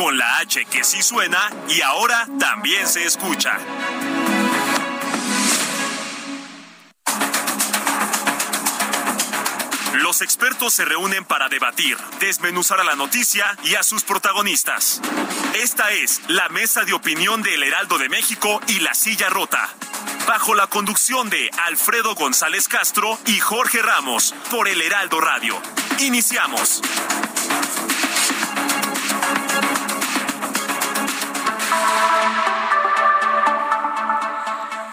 con la H que sí suena y ahora también se escucha. Los expertos se reúnen para debatir, desmenuzar a la noticia y a sus protagonistas. Esta es la mesa de opinión de El Heraldo de México y La Silla Rota. Bajo la conducción de Alfredo González Castro y Jorge Ramos por El Heraldo Radio. Iniciamos.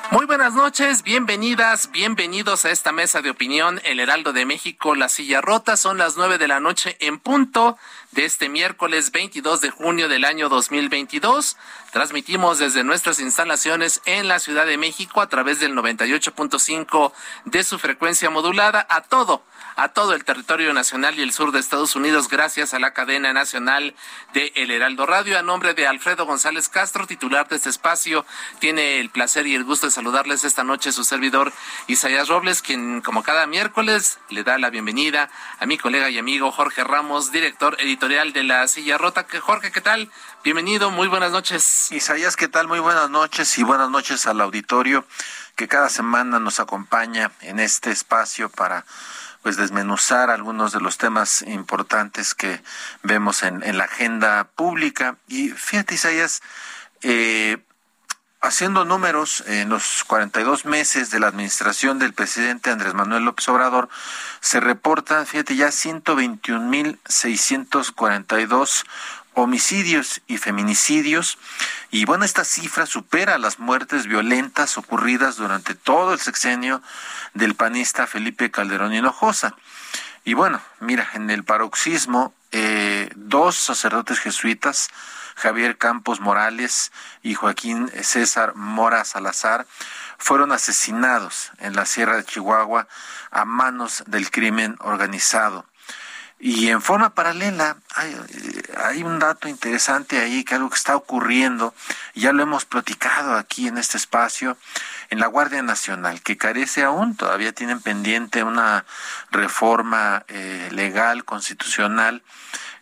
Muy buenas noches, bienvenidas, bienvenidos a esta mesa de opinión, El Heraldo de México, La Silla Rota. Son las nueve de la noche en punto de este miércoles 22 de junio del año 2022. Transmitimos desde nuestras instalaciones en la Ciudad de México a través del 98.5 de su frecuencia modulada a todo a todo el territorio nacional y el sur de Estados Unidos gracias a la cadena nacional de El Heraldo Radio. A nombre de Alfredo González Castro, titular de este espacio, tiene el placer y el gusto de saludarles esta noche su servidor Isaías Robles, quien como cada miércoles le da la bienvenida a mi colega y amigo Jorge Ramos, director editorial de La Silla Rota. Jorge, ¿qué tal? Bienvenido, muy buenas noches. Isaías, ¿qué tal? Muy buenas noches y buenas noches al auditorio que cada semana nos acompaña en este espacio para pues desmenuzar algunos de los temas importantes que vemos en, la agenda pública. Y fíjate, Isaías, eh, haciendo números en los 42 meses de la administración del presidente Andrés Manuel López Obrador, se reportan, fíjate, ya 121.642 homicidios y feminicidios. Y bueno, esta cifra supera las muertes violentas ocurridas durante todo el sexenio del panista Felipe Calderón Hinojosa. Y bueno, mira, en el paroxismo, eh, dos sacerdotes jesuitas, Javier Campos Morales y Joaquín César Mora Salazar, fueron asesinados en la Sierra de Chihuahua a manos del crimen organizado. Y en forma paralela, hay, hay, un dato interesante ahí, que algo que está ocurriendo, ya lo hemos platicado aquí en este espacio, en la Guardia Nacional, que carece aún, todavía tienen pendiente una reforma eh, legal, constitucional,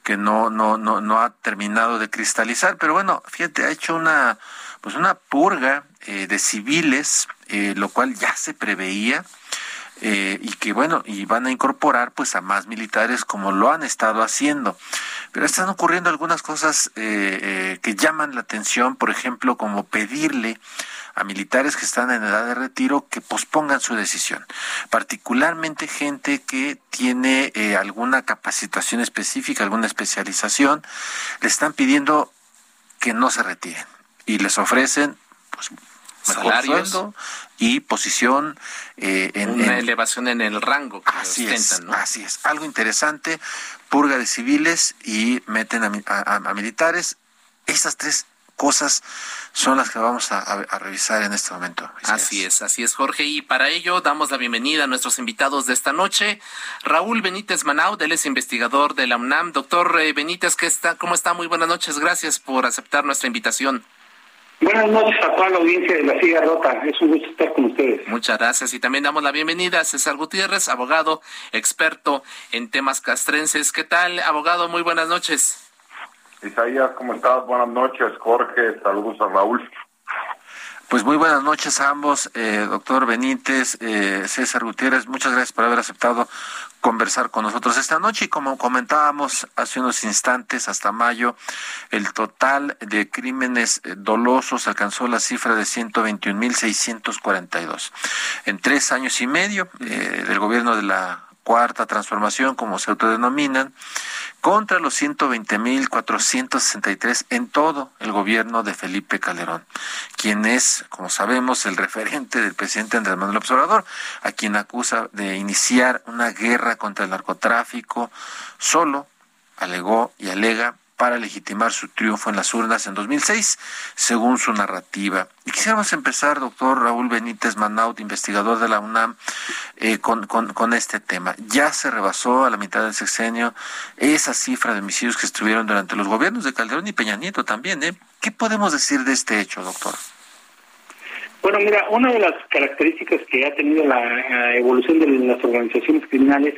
que no, no, no, no ha terminado de cristalizar, pero bueno, fíjate, ha hecho una, pues una purga eh, de civiles, eh, lo cual ya se preveía, eh, y que bueno, y van a incorporar pues a más militares como lo han estado haciendo. Pero están ocurriendo algunas cosas eh, eh, que llaman la atención, por ejemplo, como pedirle a militares que están en edad de retiro que pospongan su decisión, particularmente gente que tiene alguna capacitación específica, alguna especialización, le están pidiendo que no se retiren y les ofrecen pues salarios y posición eh, en una elevación en el rango que así es, así es algo interesante purga de civiles y meten a, militares esas tres cosas son las que vamos a, revisar en este momento. Así es, así es, Jorge. Y para ello damos la bienvenida a nuestros invitados de esta noche. Raúl Benítez Manau, él es investigador de la UNAM. Doctor eh, Benítez, ¿qué está, ¿cómo está? Muy buenas noches. Gracias por aceptar nuestra invitación. Buenas noches a toda la audiencia de La Silla Rota. Es un gusto estar con ustedes. Muchas gracias. Y también damos la bienvenida a César Gutiérrez, abogado, experto en temas castrenses. ¿Qué tal, abogado? Muy buenas noches. Isaías, ¿cómo estás? Buenas noches, Jorge. Saludos a Raúl. Pues muy buenas noches a ambos, eh, doctor Benítez, eh, César Gutiérrez. Muchas gracias por haber aceptado conversar con nosotros esta noche y como comentábamos hace unos instantes, hasta mayo, el total de crímenes eh, dolosos alcanzó la cifra de 121.642. En tres años y medio del gobierno de la cuarta transformación, como se autodenominan, contra los 120.463 en todo el gobierno de Felipe Calderón, quien es, como sabemos, el referente del presidente Andrés Manuel Observador, a quien acusa de iniciar una guerra contra el narcotráfico, solo alegó y alega para legitimar su triunfo en las urnas en 2006, según su narrativa. Y quisiéramos empezar, doctor Raúl Benítez Manaut, investigador de la UNAM, eh, con, este tema. Ya se rebasó a la mitad del sexenio esa cifra de homicidios que estuvieron durante los gobiernos de Calderón y Peña Nieto también. ¿eh? ¿Qué podemos decir de este hecho, doctor? Bueno, mira, una de las características que ha tenido la evolución de las organizaciones criminales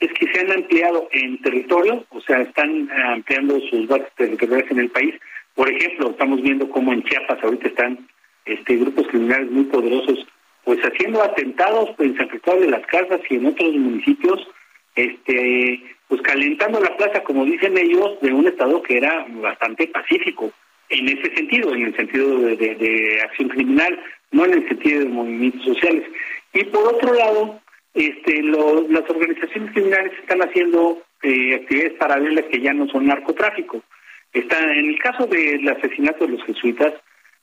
es que se han ampliado en territorio, o sea, están ampliando sus bases territoriales en el país. Por ejemplo, estamos viendo cómo en Chiapas ahorita están este grupos criminales muy poderosos, pues haciendo atentados en San Cristóbal de las Casas y en otros municipios, este, pues calentando la plaza, como dicen ellos, de un estado que era bastante pacífico en ese sentido, en el sentido de acción criminal, no en el sentido de movimientos sociales. Y por otro lado, este, las organizaciones criminales están haciendo eh, actividades paralelas que ya no son narcotráfico. Está, en el caso del asesinato de los jesuitas,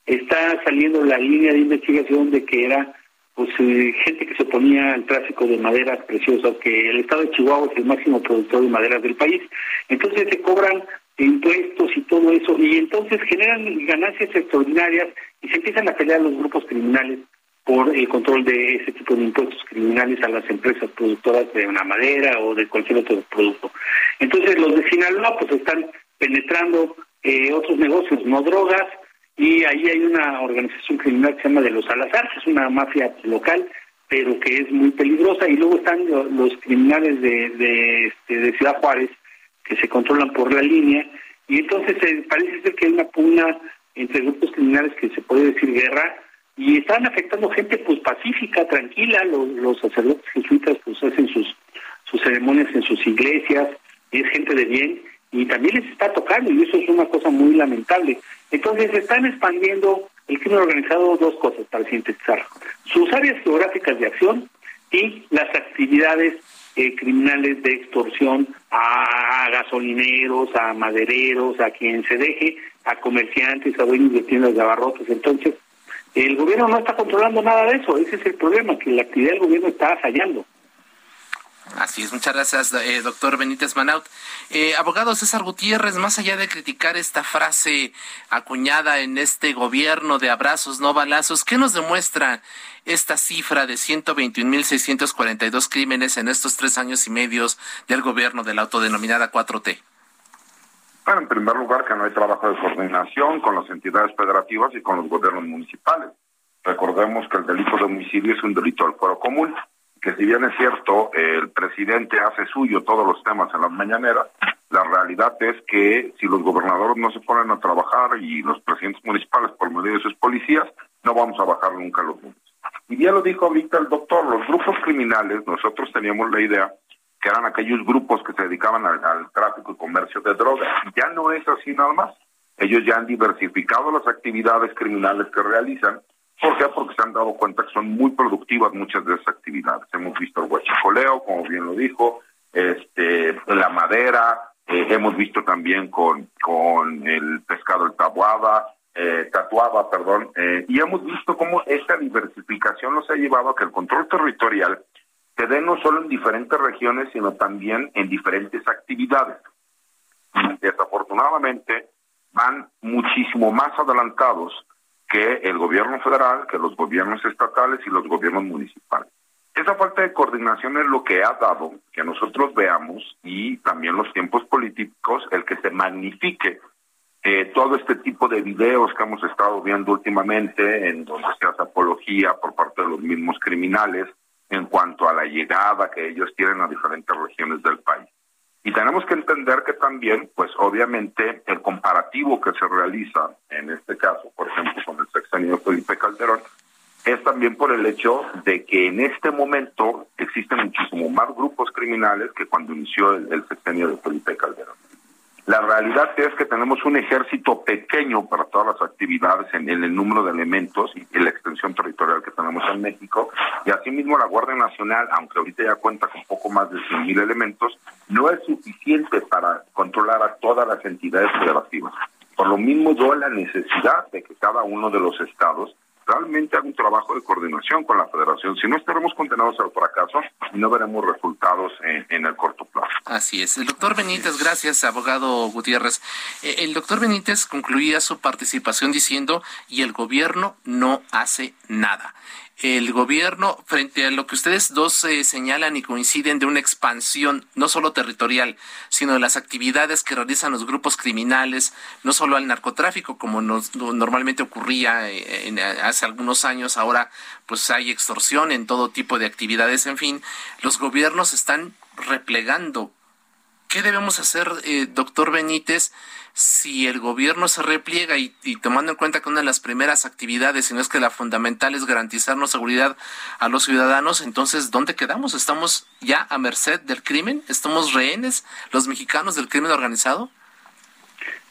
está saliendo la línea de investigación de que era pues eh, gente que se oponía al tráfico de maderas preciosas, que el estado de Chihuahua es el máximo productor de maderas del país. Entonces se cobran impuestos y todo eso, y entonces generan ganancias extraordinarias y se empiezan a pelear los grupos criminales por el control de ese tipo de impuestos criminales a las empresas productoras de una madera o de cualquier otro producto. Entonces los de Sinaloa pues están penetrando eh, otros negocios, no drogas, y ahí hay una organización criminal que se llama de los Salazar, que es una mafia local, pero que es muy peligrosa, y luego están los criminales de, de, este, de Ciudad Juárez, que se controlan por la línea, y entonces eh, parece ser que hay una pugna entre grupos criminales que se puede decir guerra, y están afectando gente pues pacífica, tranquila, los, los sacerdotes jesuitas pues hacen sus, sus ceremonias en sus iglesias, y es gente de bien, y también les está tocando, y eso es una cosa muy lamentable. Entonces están expandiendo el crimen organizado dos cosas para sintetizar, sus áreas geográficas de acción y las actividades eh, criminales de extorsión a gasolineros, a madereros, a quien se deje, a comerciantes, a dueños de tiendas de abarrotes. Entonces, el gobierno no está controlando nada de eso, ese es el problema, que la actividad del gobierno está fallando. Así es, muchas gracias, eh, doctor Benítez Manaut. Eh, abogado César Gutiérrez, más allá de criticar esta frase acuñada en este gobierno de abrazos, no balazos, ¿qué nos demuestra esta cifra de 121.642 crímenes en estos tres años y medios del gobierno de la autodenominada 4T? Bueno, en primer lugar, que no hay trabajo de coordinación con las entidades federativas y con los gobiernos municipales. Recordemos que el delito de homicidio es un delito del fuero común, que si bien es cierto, el presidente hace suyo todos los temas en las mañaneras, la realidad es que si los gobernadores no se ponen a trabajar y los presidentes municipales por medio de sus policías, no vamos a bajar nunca los números. Y ya lo dijo ahorita el doctor, los grupos criminales, nosotros teníamos la idea que eran aquellos grupos que se dedicaban al, tráfico y comercio de drogas. Ya no es así nada más. Ellos ya han diversificado las actividades criminales que realizan. ¿Por qué? Porque se han dado cuenta que son muy productivas muchas de esas actividades. Hemos visto el huachicoleo, como bien lo dijo, este, la madera, eh, hemos visto también con, con el pescado el tabuada, eh, tatuaba, perdón, eh, y hemos visto cómo esta diversificación nos ha llevado a que el control territorial se den no solo en diferentes regiones, sino también en diferentes actividades. desafortunadamente van muchísimo más adelantados que el gobierno federal, que los gobiernos estatales y los gobiernos municipales. Esa falta de coordinación es lo que ha dado que nosotros veamos y también los tiempos políticos el que se magnifique eh, todo este tipo de videos que hemos estado viendo últimamente en donde se hace apología por parte de los mismos criminales en cuanto a la llegada que ellos tienen a diferentes regiones del país. Y tenemos que entender que también, pues obviamente, el comparativo que se realiza, en este caso, por ejemplo, con el sexenio Felipe Calderón, es también por el hecho de que en este momento existen muchísimo más grupos criminales que cuando inició el, sexenio de Felipe Calderón. La realidad es que tenemos un ejército pequeño para todas las actividades en, el número de elementos y, la extensión territorial que tenemos en México. Y asimismo la Guardia Nacional, aunque ahorita ya cuenta con poco más de 100.000 elementos, no es suficiente para controlar a todas las entidades federativas. Por lo mismo, yo la necesidad de que cada uno de los estados realmente haga un trabajo de coordinación con la federación. Si no, estaremos condenados al fracaso no veremos resultados en, el corto plazo. Así es. El doctor Benítez, gracias, abogado Gutiérrez. Eh, el doctor Benítez concluía su participación diciendo, y el gobierno no hace nada el gobierno, frente a lo que ustedes dos eh, señalan y coinciden de una expansión, no solo territorial, sino de las actividades que realizan los grupos criminales, no solo al narcotráfico, como normalmente ocurría eh, hace algunos años, ahora pues hay extorsión en todo tipo de actividades, en fin, los gobiernos están replegando. ¿Qué debemos hacer, eh, doctor Benítez? si el gobierno se repliega y, tomando en cuenta que una de las primeras actividades, si no es que la fundamental es garantizarnos seguridad a los ciudadanos, entonces, ¿dónde quedamos? ¿Estamos ya a merced del crimen? ¿Estamos rehenes los mexicanos del crimen organizado?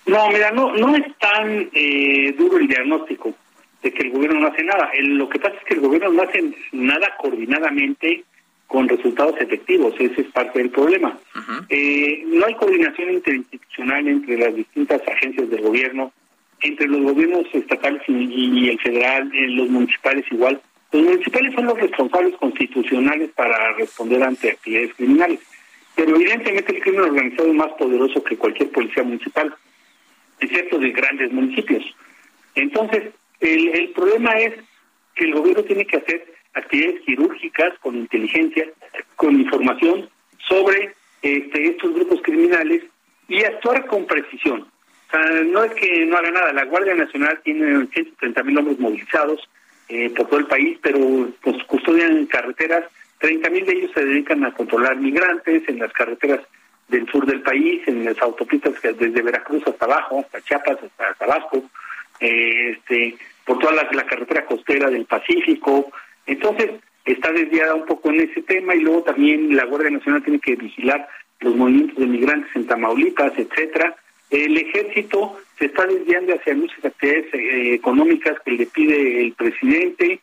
No, mira, no, no es tan eh, duro el diagnóstico de que el gobierno no hace nada. lo que pasa es que el gobierno no hace nada coordinadamente con resultados efectivos. Ese es parte del problema. Eh, no hay coordinación interinstitucional entre las distintas agencias del gobierno, entre los gobiernos estatales y, el federal, eh, los municipales igual. Los municipales son los responsables constitucionales para responder ante actividades criminales, pero evidentemente el crimen organizado es más poderoso que cualquier policía municipal, excepto de grandes municipios. Entonces, el, el problema es que el gobierno tiene que hacer actividades quirúrgicas con inteligencia, con información sobre este, estos grupos criminales y actuar con precisión. O sea, no es que no haga nada, la Guardia Nacional tiene 130 mil hombres movilizados eh, por todo el país, pero pues custodian carreteras, 30 mil de ellos se dedican a controlar migrantes en las carreteras del sur del país, en las autopistas desde Veracruz hasta abajo, hasta Chiapas, hasta Tabasco, eh, este, por toda la carretera costera del Pacífico, entonces, está desviada un poco en ese tema y luego también la Guardia Nacional tiene que vigilar los movimientos de migrantes en Tamaulipas, etcétera. El ejército se está desviando hacia muchas actividades eh, económicas que le pide el presidente.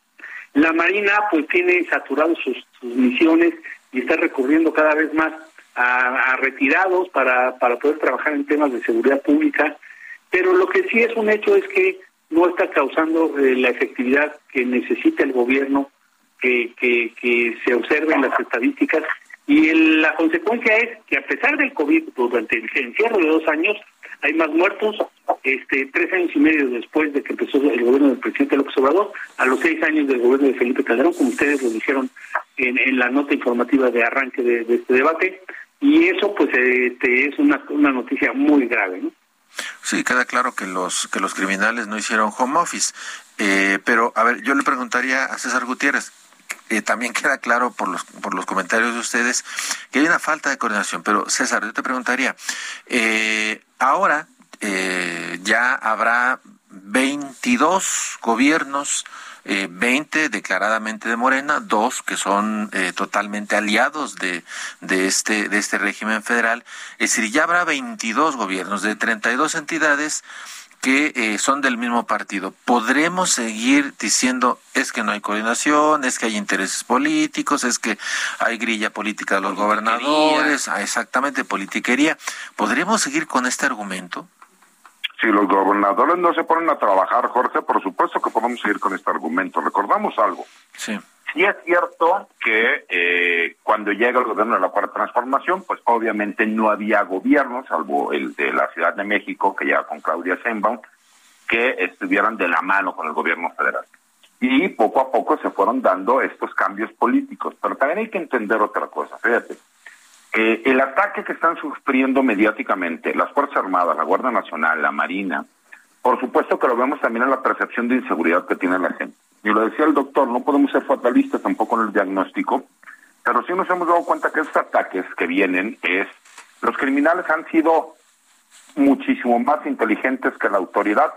La Marina pues tiene saturados sus, misiones y está recurriendo cada vez más a, retirados para, para poder trabajar en temas de seguridad pública. Pero lo que sí es un hecho es que no está causando eh, la efectividad que necesita el gobierno que, que, se observen las estadísticas y la consecuencia es que a pesar del COVID durante el encierro de dos años hay más muertos este tres años y medio después de que empezó el gobierno del presidente López Obrador a los seis años del gobierno de Felipe Calderón como ustedes lo dijeron en, en la nota informativa de arranque de, este debate y eso pues este, es una, una noticia muy grave ¿no? Sí, queda claro que los que los criminales no hicieron home office. Eh, pero, a ver, yo le preguntaría a César Gutiérrez, eh, también queda claro por los, por los comentarios de ustedes que hay una falta de coordinación. Pero, César, yo te preguntaría, eh, ahora ya habrá 22 gobiernos eh, 20 declaradamente de Morena, dos que son eh, totalmente aliados de, de, este, de este régimen federal. Es decir, ya habrá 22 gobiernos de 32 entidades que eh, son del mismo partido. ¿Podremos seguir diciendo es que no hay coordinación, es que hay intereses políticos, es que hay grilla política de los gobernadores, ah, exactamente, politiquería? ¿Podremos seguir con este argumento? Si los gobernadores no se ponen a trabajar, Jorge, por supuesto que podemos seguir con este argumento. Recordamos algo. Sí. Sí es cierto que eh, cuando llega el gobierno de la Cuarta Transformación, pues obviamente no había gobierno, salvo el de la Ciudad de México, que llega con Claudia Sheinbaum, que estuvieran de la mano con el gobierno federal. Y poco a poco se fueron dando estos cambios políticos. Pero también hay que entender otra cosa, fíjate. Eh, el ataque que están sufriendo mediáticamente las Fuerzas Armadas, la Guardia Nacional, la Marina, por supuesto que lo vemos también en la percepción de inseguridad que tiene la gente. Y lo decía el doctor, no podemos ser fatalistas tampoco en el diagnóstico, pero sí nos hemos dado cuenta que estos ataques que vienen es, los criminales han sido muchísimo más inteligentes que la autoridad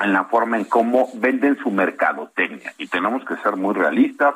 en la forma en cómo venden su mercadotecnia. Y tenemos que ser muy realistas,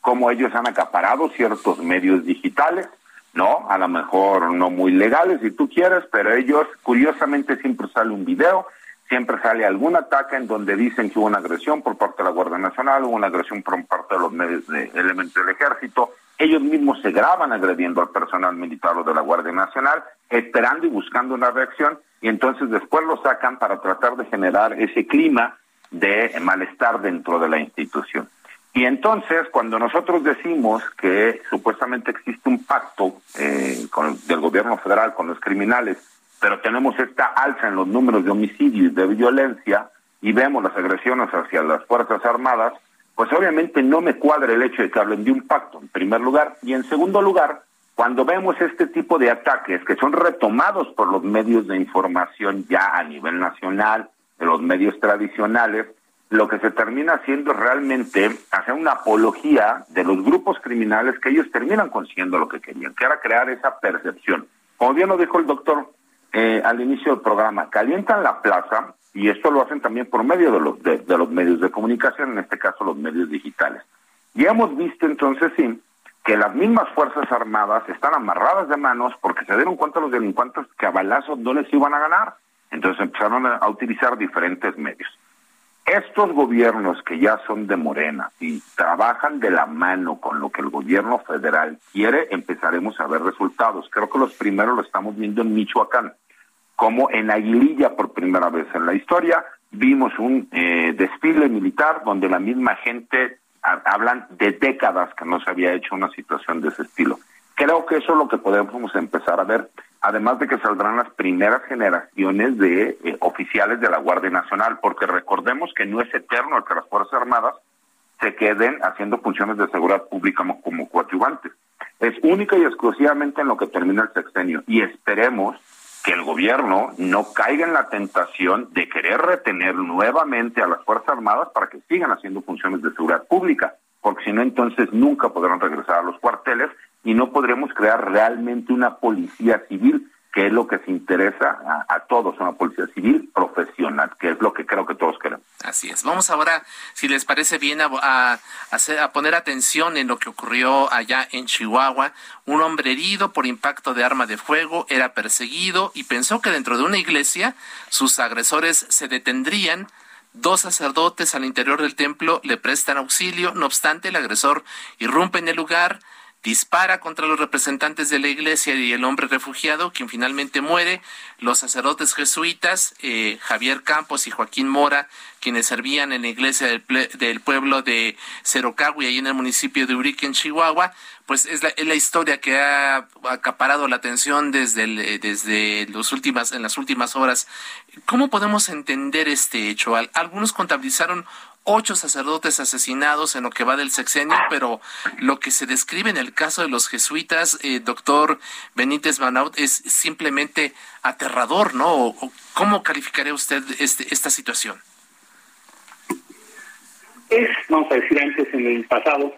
cómo ellos han acaparado ciertos medios digitales ¿no? A lo mejor no muy legales si tú quieres, pero ellos curiosamente siempre sale un video, siempre sale algún ataque en donde dicen que hubo una agresión por parte de la Guardia Nacional, hubo una agresión por parte de los medios de elementos del ejército, ellos mismos se graban agrediendo al personal militar o de la Guardia Nacional, esperando y buscando una reacción, y entonces después lo sacan para tratar de generar ese clima de malestar dentro de la institución. Y entonces, cuando nosotros decimos que supuestamente existe un pacto eh, con, del gobierno federal con los criminales, pero tenemos esta alza en los números de homicidios y de violencia, y vemos las agresiones hacia las Fuerzas Armadas, pues obviamente no me cuadra el hecho de que hablen de un pacto, en primer lugar, y en segundo lugar, cuando vemos este tipo de ataques que son retomados por los medios de información ya a nivel nacional, de los medios tradicionales, lo que se termina haciendo es realmente hacer una apología de los grupos criminales que ellos terminan consiguiendo lo que querían, que era crear esa percepción. Como bien lo dijo el doctor eh, al inicio del programa, calientan la plaza y esto lo hacen también por medio de los, de los medios de comunicación, en este caso los medios digitales. Y hemos visto entonces, sí, que las mismas Fuerzas Armadas están amarradas de manos porque se dieron cuenta los delincuentes que a balazos no les iban a ganar. Entonces empezaron a utilizar diferentes medios. Estos gobiernos que ya son de Morena y trabajan de la mano con lo que el gobierno federal quiere, empezaremos a ver resultados. Creo que los primeros lo estamos viendo en Michoacán, como en Aguililla por primera vez en la historia vimos un eh, desfile militar donde la misma gente hablan de décadas que no se había hecho una situación de ese estilo. Creo que eso es lo que podemos empezar a ver, además de que saldrán las primeras generaciones de eh, oficiales de la Guardia Nacional, porque recordemos que no es eterno el que las Fuerzas Armadas se queden haciendo funciones de seguridad pública como, como coadyuvantes. Es única y exclusivamente en lo que termina el sexenio y esperemos que el gobierno no caiga en la tentación de querer retener nuevamente a las Fuerzas Armadas para que sigan haciendo funciones de seguridad pública, porque si no entonces nunca podrán regresar a los cuarteles y no podremos crear realmente una policía civil que es lo que se interesa a, todos, una policía civil profesional, que es lo que creo que todos queremos. Así es. Vamos ahora, si les parece bien, a, hacer, a poner atención en lo que ocurrió allá en Chihuahua. Un hombre herido por impacto de arma de fuego era perseguido y pensó que dentro de una iglesia sus agresores se detendrían. Dos sacerdotes al interior del templo le prestan auxilio, no obstante el agresor irrumpe en el lugar, dispara contra los representantes de la iglesia y el hombre refugiado, quien finalmente muere. Los sacerdotes jesuitas, eh, Javier Campos y Joaquín Mora, quienes servían en la iglesia del, pueblo de Cerocagui, ahí en el municipio de Urique, en Chihuahua, pues es la, historia que ha acaparado la atención desde, desde los últimas, en las últimas horas. ¿Cómo podemos entender este hecho? Algunos contabilizaron ocho sacerdotes asesinados en lo que va del sexenio, pero lo que se describe en el caso de los jesuitas, eh, doctor Benítez Manaut, es simplemente aterrador, ¿no? ¿Cómo calificaría usted este, esta situación? Es, vamos a decir antes, en el pasado,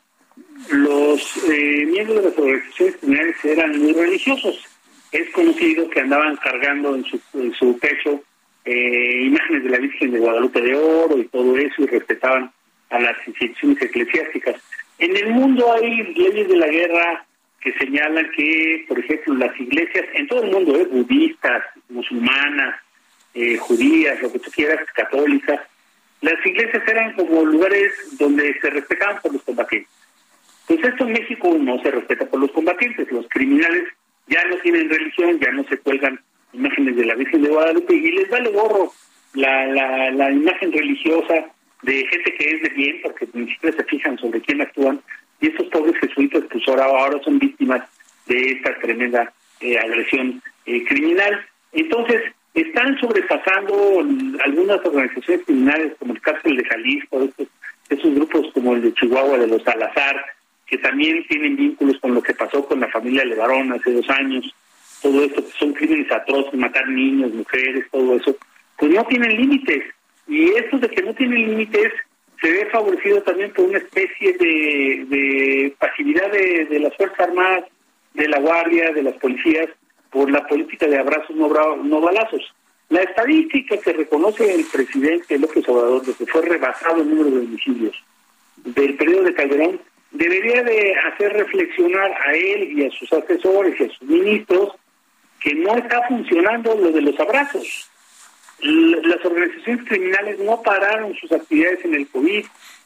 los eh, miembros de las organizaciones criminales eran muy religiosos. Es conocido que andaban cargando en su, en su pecho eh, imágenes de la Virgen de Guadalupe de Oro y todo eso y respetaban a las instituciones eclesiásticas. En el mundo hay leyes de la guerra que señalan que, por ejemplo, las iglesias, en todo el mundo, ¿eh? budistas, musulmanas, eh, judías, lo que tú quieras, católicas, las iglesias eran como lugares donde se respetaban por los combatientes. Pues esto en México no se respeta por los combatientes, los criminales ya no tienen religión, ya no se cuelgan imágenes de la Virgen de Guadalupe y les vale gorro la, la, la imagen religiosa de gente que es de bien, porque ni siquiera se fijan sobre quién actúan, y estos pobres jesuitas pues ahora, ahora son víctimas de esta tremenda eh, agresión eh, criminal. Entonces, están sobrepasando algunas organizaciones criminales, como el Cárcel de Jalisco, estos, esos grupos como el de Chihuahua, de los Salazar, que también tienen vínculos con lo que pasó con la familia Levarón hace dos años, todo esto, que son crímenes atroces, matar niños, mujeres, todo eso, pues no tienen límites. Y esto de que no tienen límites se ve favorecido también por una especie de, pasividad de, las Fuerzas Armadas, de la Guardia, de las policías, por la política de abrazos no, no balazos. La estadística que reconoce el presidente López Obrador de que fue rebasado el número de homicidios del periodo de Calderón debería de hacer reflexionar a él y a sus asesores y a sus ministros que no está funcionando lo de los abrazos. Las organizaciones criminales no pararon sus actividades en el COVID,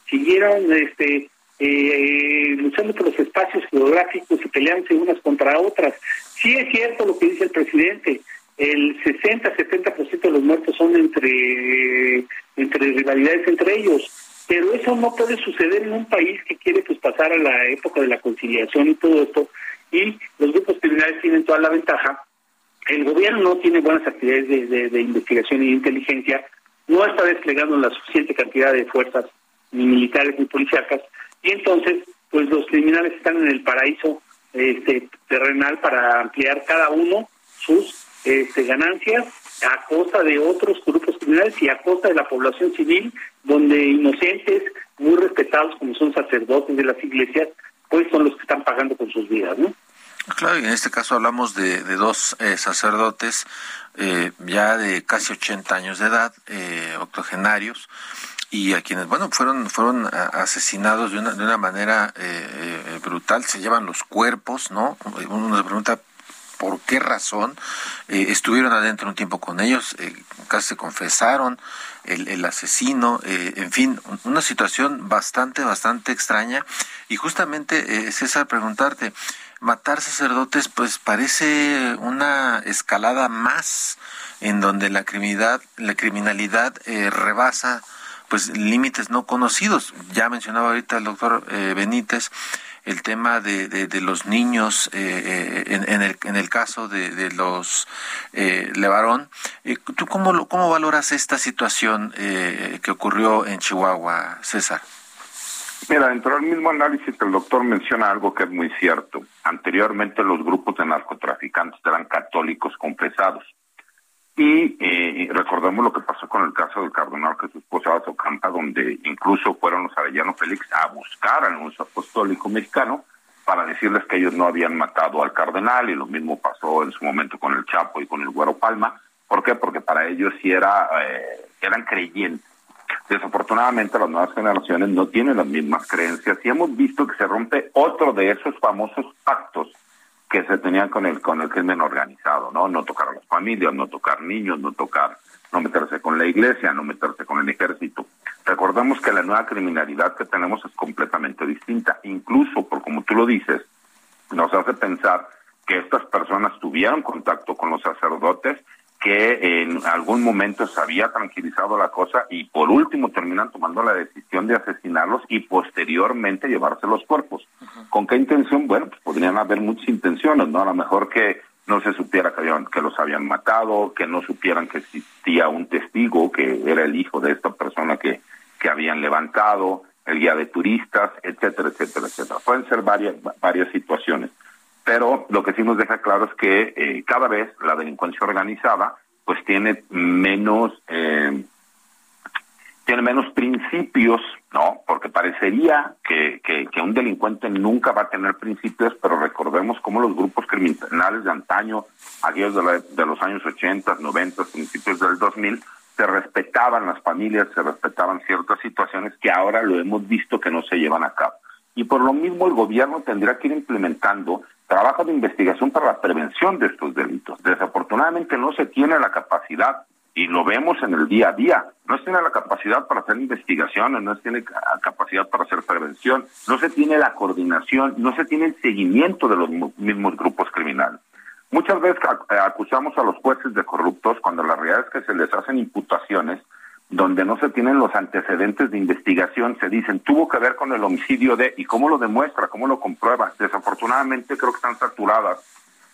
siguieron este eh, luchando por los espacios geográficos y peleándose unas contra otras. Sí es cierto lo que dice el presidente, el 60-70% de los muertos son entre, entre rivalidades entre ellos, pero eso no puede suceder en un país que quiere pues pasar a la época de la conciliación y todo esto, y los grupos criminales tienen toda la ventaja. El gobierno no tiene buenas actividades de, investigación y de inteligencia, no está desplegando la suficiente cantidad de fuerzas ni militares ni policíacas, y entonces pues los criminales están en el paraíso este terrenal para ampliar cada uno sus este, ganancias a costa de otros grupos criminales y a costa de la población civil, donde inocentes, muy respetados como son sacerdotes de las iglesias, pues son los que están pagando con sus vidas, ¿no? Claro, y en este caso hablamos de, dos eh, sacerdotes eh, ya de casi 80 años de edad, eh, octogenarios, y a quienes, bueno, fueron, fueron asesinados de una, de una manera eh, eh, brutal, se llevan los cuerpos, ¿no? Uno se pregunta por qué razón eh, estuvieron adentro un tiempo con ellos, casi se confesaron, el, el asesino, en fin, una situación bastante, bastante extraña. Y justamente, César, preguntarte, matar sacerdotes, pues parece una escalada más en donde la criminalidad, la criminalidad rebasa pues límites no conocidos. Ya mencionaba ahorita el doctor eh, Benítez el tema de, de, los niños eh, eh, en, el, en el caso de, de los eh, Levarón. ¿Tú cómo, cómo valoras esta situación que ocurrió en Chihuahua, César? Mira, dentro del mismo análisis el doctor menciona algo que es muy cierto. Anteriormente los grupos de narcotraficantes eran católicos confesados. Y eh, recordemos lo que pasó con el caso del cardenal Jesús Posadas Ocampa, donde incluso fueron los Arellano Félix a buscar al anuncio apostólico mexicano para decirles que ellos no habían matado al cardenal, y lo mismo pasó en su momento con el Chapo y con el Güero Palma. ¿Por qué? Porque para ellos sí era, eh, eran creyentes. Desafortunadamente las nuevas generaciones no tienen las mismas creencias y hemos visto que se rompe otro de esos famosos pactos que se tenían con el con el crimen organizado, ¿no? No tocar a las familias, no tocar niños, no tocar, no meterse con la iglesia, no meterse con el ejército. Recordemos que la nueva criminalidad que tenemos es completamente distinta, incluso por como tú lo dices, nos hace pensar que estas personas tuvieron contacto con los sacerdotes que en algún momento se había tranquilizado la cosa y por último terminan tomando la decisión de asesinarlos y posteriormente llevarse los cuerpos. ¿Con qué intención? Bueno, pues podrían haber muchas intenciones, ¿no? A lo mejor que no se supiera que, habían, que los habían matado, que no supieran que existía un testigo que era el hijo de esta persona que, que habían levantado, el guía de turistas, etcétera, etcétera, etcétera. Pueden ser varias, varias situaciones pero lo que sí nos deja claro es que eh, cada vez la delincuencia organizada pues tiene menos eh, tiene menos principios, ¿no? Porque parecería que, que, un delincuente nunca va a tener principios, pero recordemos cómo los grupos criminales de antaño, aquellos de, de los años 80, 90, principios del 2000, se respetaban las familias, se respetaban ciertas situaciones que ahora lo hemos visto que no se llevan a cabo. Y por lo mismo el gobierno tendrá que ir implementando trabajo de investigación para la prevención de estos delitos. Desafortunadamente no se tiene la capacidad y lo vemos en el día a día. No se tiene la capacidad para hacer investigaciones, no se tiene la capacidad para hacer prevención, no se tiene la coordinación, no se tiene el seguimiento de los mismos grupos criminales. Muchas veces acusamos a los jueces de corruptos cuando la realidad es que se les hacen imputaciones donde no se tienen los antecedentes de investigación, se dicen tuvo que ver con el homicidio de, ¿y cómo lo demuestra? ¿Cómo lo comprueba? Desafortunadamente creo que están saturadas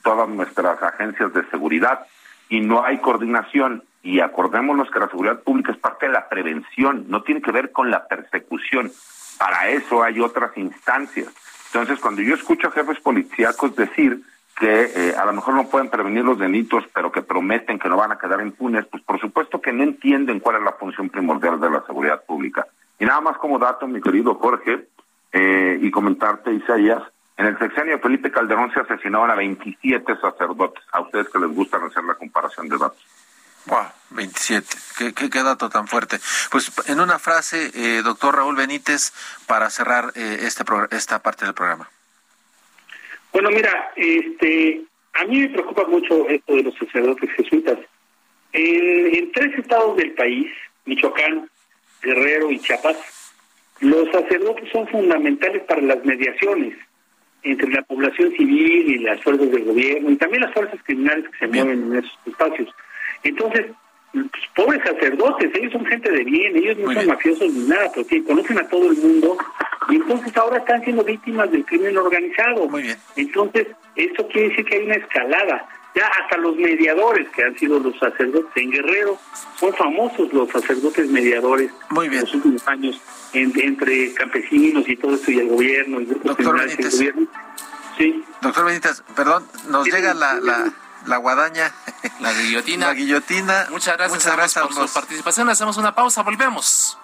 todas nuestras agencias de seguridad y no hay coordinación. Y acordémonos que la seguridad pública es parte de la prevención, no tiene que ver con la persecución. Para eso hay otras instancias. Entonces, cuando yo escucho a jefes policíacos decir que eh, a lo mejor no pueden prevenir los delitos, pero que prometen que no van a quedar impunes, pues por supuesto que no entienden cuál es la función primordial de la seguridad pública. Y nada más como dato, mi querido Jorge, eh, y comentarte, Isaías, en el sexenio Felipe Calderón se asesinaron a 27 sacerdotes. A ustedes que les gusta hacer la comparación de datos. Wow, 27. ¿Qué, qué, dato tan fuerte? Pues en una frase, eh, doctor Raúl Benítez, para cerrar eh, este esta parte del programa. Bueno, mira, este, a mí me preocupa mucho esto de los sacerdotes jesuitas. En, en tres estados del país, Michoacán, Guerrero y Chiapas, los sacerdotes son fundamentales para las mediaciones entre la población civil y las fuerzas del gobierno y también las fuerzas criminales que se mueven en esos espacios. Entonces, pues, pobres sacerdotes, ellos son gente de bien, ellos no son mafiosos ni nada, porque conocen a todo el mundo y entonces ahora están siendo víctimas del crimen organizado. Muy bien. Entonces, esto quiere decir que hay una escalada. Ya hasta los mediadores que han sido los sacerdotes en Guerrero, son famosos los sacerdotes mediadores Muy bien. en los últimos años entre campesinos y todo esto y el gobierno, y y el gobierno. Sí. Doctor Benítez, perdón, nos llega la, la, la guadaña. La guillotina. La guillotina. Muchas gracias, Muchas gracias por su participación. Hacemos una pausa, volvemos.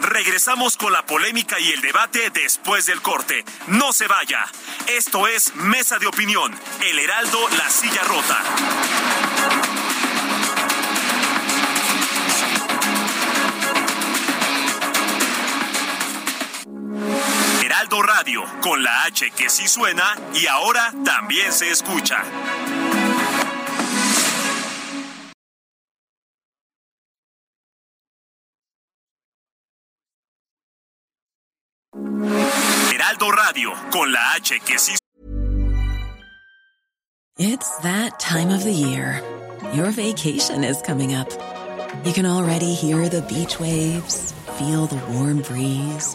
Regresamos con la polémica y el debate después del corte. No se vaya. Esto es Mesa de Opinión, El Heraldo, La Silla Rota. Heraldo Radio, con la H que sí suena y ahora también se escucha. Heraldo Radio, con la H que sí It's that time of the year. Your vacation is coming up. You can already hear the beach waves, feel the warm breeze,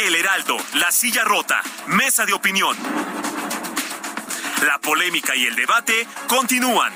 El Heraldo, La Silla Rota, Mesa de Opinión. La polémica y el debate continúan.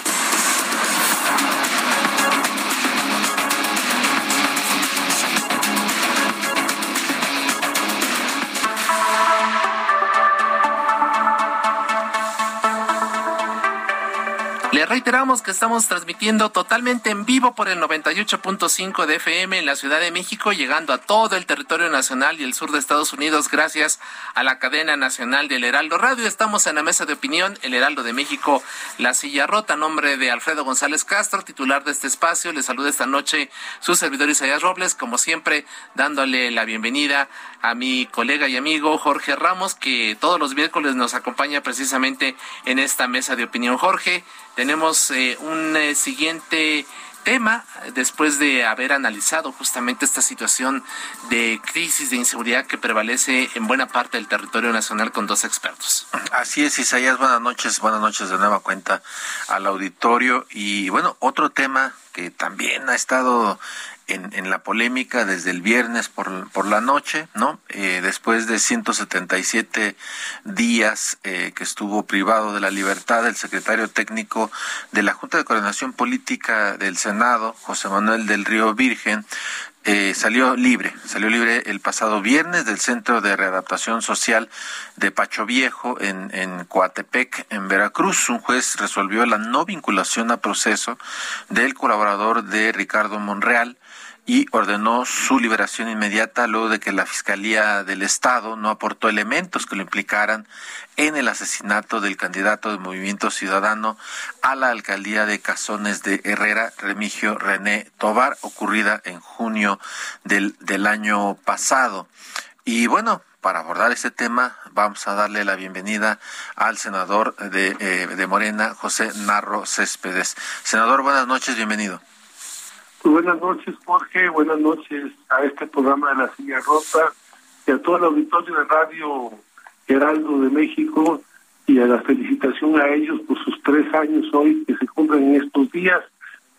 Reiteramos que estamos transmitiendo totalmente en vivo por el 98.5 de FM en la Ciudad de México, llegando a todo el territorio nacional y el sur de Estados Unidos gracias a la cadena nacional del Heraldo Radio. Estamos en la mesa de opinión, el Heraldo de México, La Silla Rota, nombre de Alfredo González Castro, titular de este espacio. Le saluda esta noche su servidor Isaías Robles, como siempre, dándole la bienvenida a mi colega y amigo Jorge Ramos, que todos los miércoles nos acompaña precisamente en esta mesa de opinión. Jorge, tenemos eh, un eh, siguiente tema después de haber analizado justamente esta situación de crisis de inseguridad que prevalece en buena parte del territorio nacional con dos expertos. Así es, Isaías, buenas noches, buenas noches de nueva cuenta al auditorio y bueno, otro tema que también ha estado en, en, la polémica desde el viernes por, por la noche, ¿no? Eh, después de 177 días eh, que estuvo privado de la libertad, el secretario técnico de la Junta de Coordinación Política del Senado, José Manuel del Río Virgen, eh, salió libre, salió libre el pasado viernes del Centro de Readaptación Social de Pacho Viejo en, en Coatepec, en Veracruz. Un juez resolvió la no vinculación a proceso del colaborador de Ricardo Monreal, y ordenó su liberación inmediata luego de que la Fiscalía del Estado no aportó elementos que lo implicaran en el asesinato del candidato del Movimiento Ciudadano a la alcaldía de Cazones de Herrera, Remigio René Tobar, ocurrida en junio del, del año pasado. Y bueno, para abordar este tema, vamos a darle la bienvenida al senador de, eh, de Morena, José Narro Céspedes. Senador, buenas noches, bienvenido. Buenas noches, Jorge. Buenas noches a este programa de La Silla Rota y a todo el auditorio de Radio Heraldo de México y a la felicitación a ellos por sus tres años hoy que se cumplen en estos días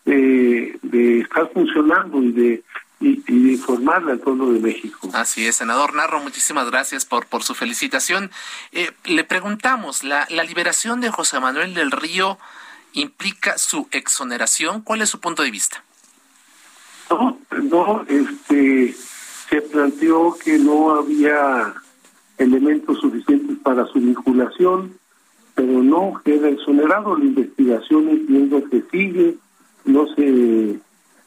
de estar funcionando y de y, y informarle al pueblo de México. Así es, senador Narro, muchísimas gracias por, por su felicitación. Eh, le preguntamos, ¿la, ¿la liberación de José Manuel del Río implica su exoneración? ¿Cuál es su punto de vista? No, no, este, se planteó que no había elementos suficientes para su vinculación, pero no queda exonerado. La investigación entiendo que sigue, no se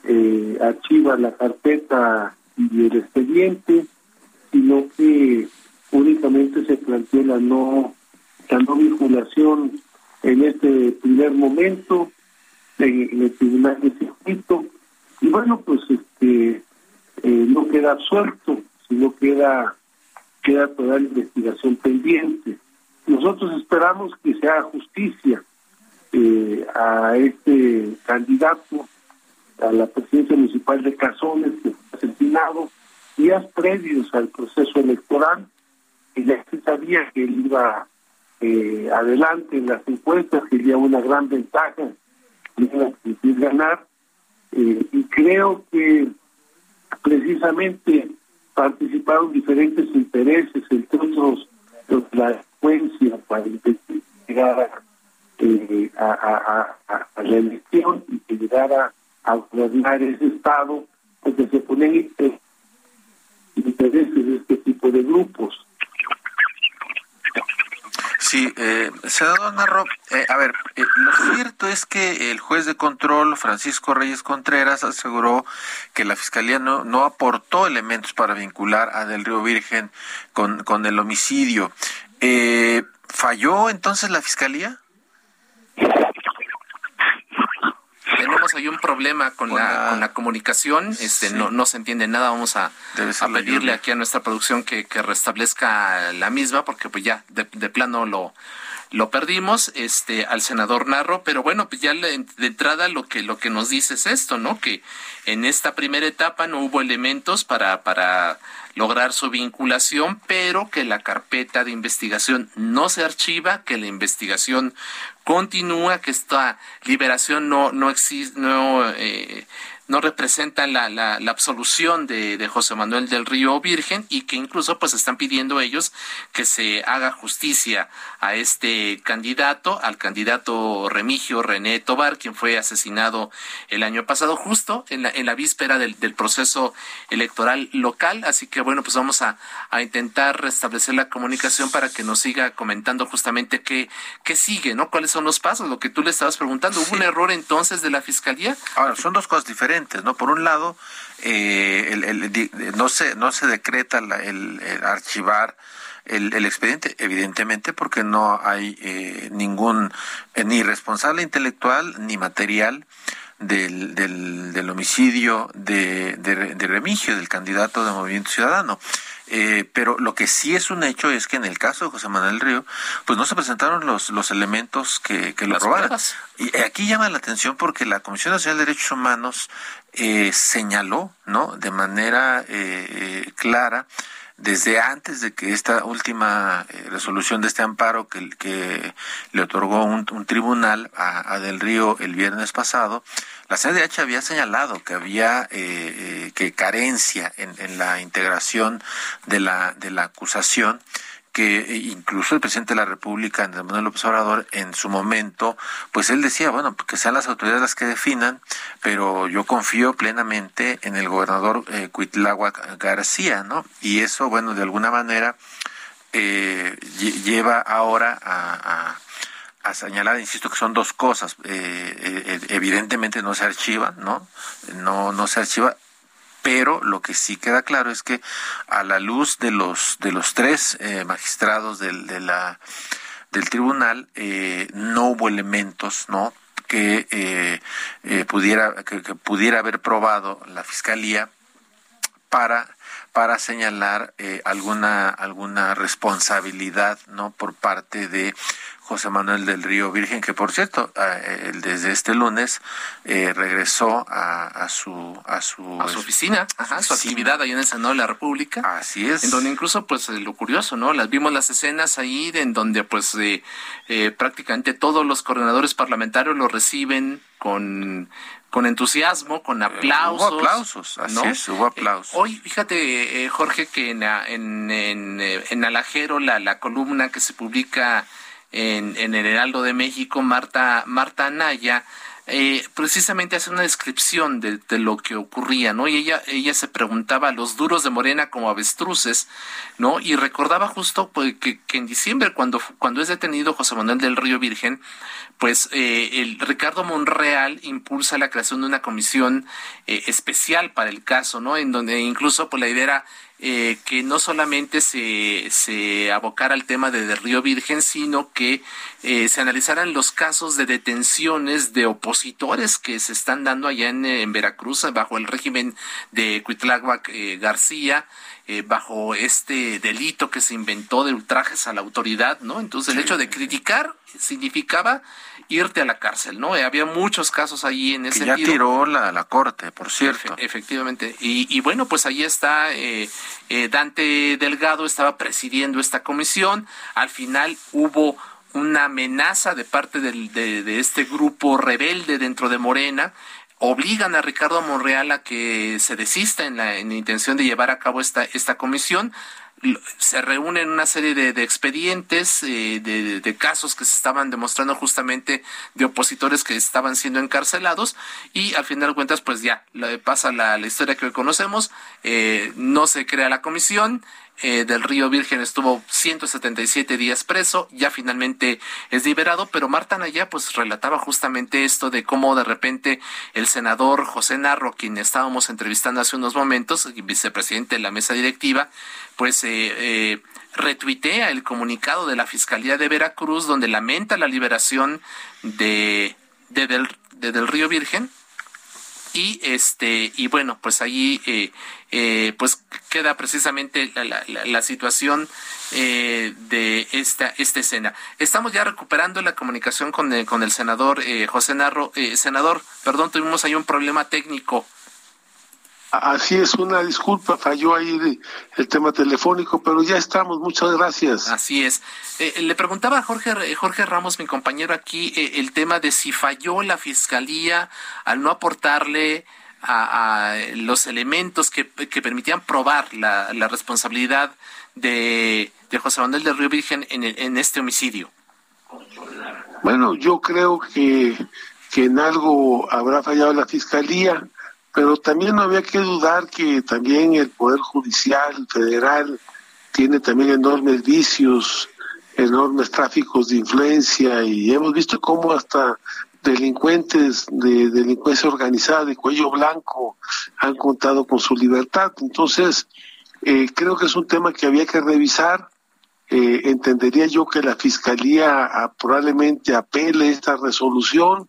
eh, archiva la carpeta y el expediente, sino que únicamente se planteó la no, la no vinculación en este primer momento en, el tribunal de circuito y bueno pues este eh, no queda absuelto sino queda queda toda la investigación pendiente nosotros esperamos que se haga justicia eh, a este candidato a la presidencia municipal de Cazones que fue asesinado días previos al proceso electoral y ya se sabía que él iba eh, adelante en las encuestas, sería una gran ventaja ganar. Eh, y creo que precisamente participaron diferentes intereses, entre otros la secuencia para llegar eh, a, la elección y que llegara a gobernar ese estado, porque se ponen intereses de este tipo de grupos. Sí, eh, senador Narro, eh, a ver, eh, lo cierto es que el juez de control, Francisco Reyes Contreras, aseguró que la Fiscalía no, no aportó elementos para vincular a Del Río Virgen con, con el homicidio. Eh, ¿Falló entonces la Fiscalía? Tenemos ahí un problema con, la, con la comunicación, este no, no se entiende nada, vamos a, a pedirle aquí a nuestra producción que, que restablezca la misma, porque pues ya de, de plano lo, lo perdimos este al senador Narro, pero bueno, pues ya de entrada lo que lo que nos dice es esto, ¿no? Que en esta primera etapa no hubo elementos para para lograr su vinculación, pero que la carpeta de investigación no se archiva, que la investigación continúa, que esta liberación no no existe, no eh, no representan la, la, la absolución de, de, José Manuel del Río Virgen y que incluso pues están pidiendo ellos que se haga justicia a este candidato, al candidato Remigio René Tobar, quien fue asesinado el año pasado justo en la, en la víspera del, del proceso electoral local. Así que bueno, pues vamos a, a, intentar restablecer la comunicación para que nos siga comentando justamente qué, qué sigue, ¿no? ¿Cuáles son los pasos? Lo que tú le estabas preguntando. ¿Hubo sí. un error entonces de la Fiscalía? Ahora, son dos cosas diferentes. ¿No? Por un lado, eh, el, el, no se no se decreta la, el, el, archivar el, el, expediente, evidentemente, porque no hay eh, ningún eh, ni responsable intelectual ni material del, del, del homicidio de, de, de, Remigio, del candidato de Movimiento Ciudadano. Eh, pero lo que sí es un hecho es que en el caso de José Manuel Río, pues no se presentaron los, los elementos que, que lo robaran. Y aquí llama la atención porque la Comisión Nacional de Derechos Humanos eh, señaló, ¿no? De manera eh, clara desde antes de que esta última eh, resolución de este amparo que, le otorgó un, un tribunal a, a, Del Río el viernes pasado, la CDH había señalado que había eh, eh, que carencia en, en, la integración de la, de la acusación que incluso el presidente de la República, Andrés Manuel López Obrador, en su momento, pues él decía, bueno, que sean las autoridades las que definan, pero yo confío plenamente en el gobernador eh, Cuitláhuac García, ¿no? Y eso, bueno, de alguna manera eh, lleva ahora a, señalar, insisto, que son dos cosas. Eh, eh, evidentemente no se archiva, ¿no? No, no se archiva pero lo que sí queda claro es que a la luz de los de los tres eh, magistrados del del tribunal eh, no hubo elementos no que eh, pudiera que, pudiera haber probado la fiscalía para para señalar alguna alguna responsabilidad no por parte de José Manuel del Río Virgen, que por cierto, eh, desde este lunes eh, regresó a, su a su, a su oficina, ajá, su actividad ahí en el Senado de la República. Así es. En donde incluso, pues, lo curioso, ¿no? Las vimos las escenas ahí en donde, pues, prácticamente todos los coordinadores parlamentarios lo reciben con con entusiasmo, con aplausos. hubo aplausos, así es, hubo aplausos. hoy, fíjate, Jorge, que en, en, en, en Alajero, la, la columna que se publica en, en el Heraldo de México, Marta, Marta Anaya, eh, precisamente hace una descripción de, lo que ocurría, ¿no? Y ella, ella se preguntaba los duros de Morena como avestruces, ¿no? Y recordaba justo pues, que, que, en diciembre, cuando, cuando es detenido José Manuel del Río Virgen, pues eh, el Ricardo Monreal impulsa la creación de una comisión eh, especial para el caso, ¿no? En donde incluso pues la idea era eh, que no solamente se, se abocara al tema de, Río Virgen, sino que eh, se analizaran los casos de detenciones de opositores que se están dando allá en, en Veracruz bajo el régimen de Cuitláhuac eh, García, eh, bajo este delito que se inventó de ultrajes a la autoridad, ¿no? Entonces el hecho de criticar significaba irte a la cárcel, ¿no? Eh, había muchos casos ahí en ese que ya tiró la, la corte, por cierto. efectivamente. Y, y, bueno, pues ahí está eh, Dante Delgado, estaba presidiendo esta comisión. Al final hubo una amenaza de parte del, de, de este grupo rebelde dentro de Morena obligan a Ricardo Monreal a que se desista en la, en la intención de llevar a cabo esta, esta comisión se reúnen una serie de, expedientes, eh, de, casos que se estaban demostrando justamente de opositores que estaban siendo encarcelados y al final de cuentas pues ya pasa la, la historia que hoy conocemos, eh, no se crea la comisión, eh, del Río Virgen estuvo 177 días preso, ya finalmente es liberado, pero Marta Naya pues relataba justamente esto de cómo de repente el senador José Narro, quien estábamos entrevistando hace unos momentos, vicepresidente de la mesa directiva, pues eh, eh, retuitea el comunicado de la Fiscalía de Veracruz donde lamenta la liberación de, del, de del Río Virgen. Y este y bueno pues allí eh, eh, pues queda precisamente la, la, situación eh, de esta esta escena estamos ya recuperando la comunicación con el, con el senador José Narro senador perdón tuvimos ahí un problema técnico Así es, una disculpa, falló ahí el tema telefónico, pero ya estamos, muchas gracias. Así es. Eh, le preguntaba a Jorge, Jorge Ramos, mi compañero aquí, eh, el tema de si falló la fiscalía al no aportarle a, los elementos que, que permitían probar la, la responsabilidad de, de, José Manuel del Río Virgen en, en este homicidio. Bueno, yo creo que, que en algo habrá fallado la fiscalía pero también no había que dudar que también el Poder Judicial Federal tiene también enormes vicios, enormes tráficos de influencia y hemos visto cómo hasta delincuentes de delincuencia organizada de cuello blanco han contado con su libertad. Entonces, eh, creo que es un tema que había que revisar. Eh, entendería yo que la Fiscalía ah, probablemente apele esta resolución.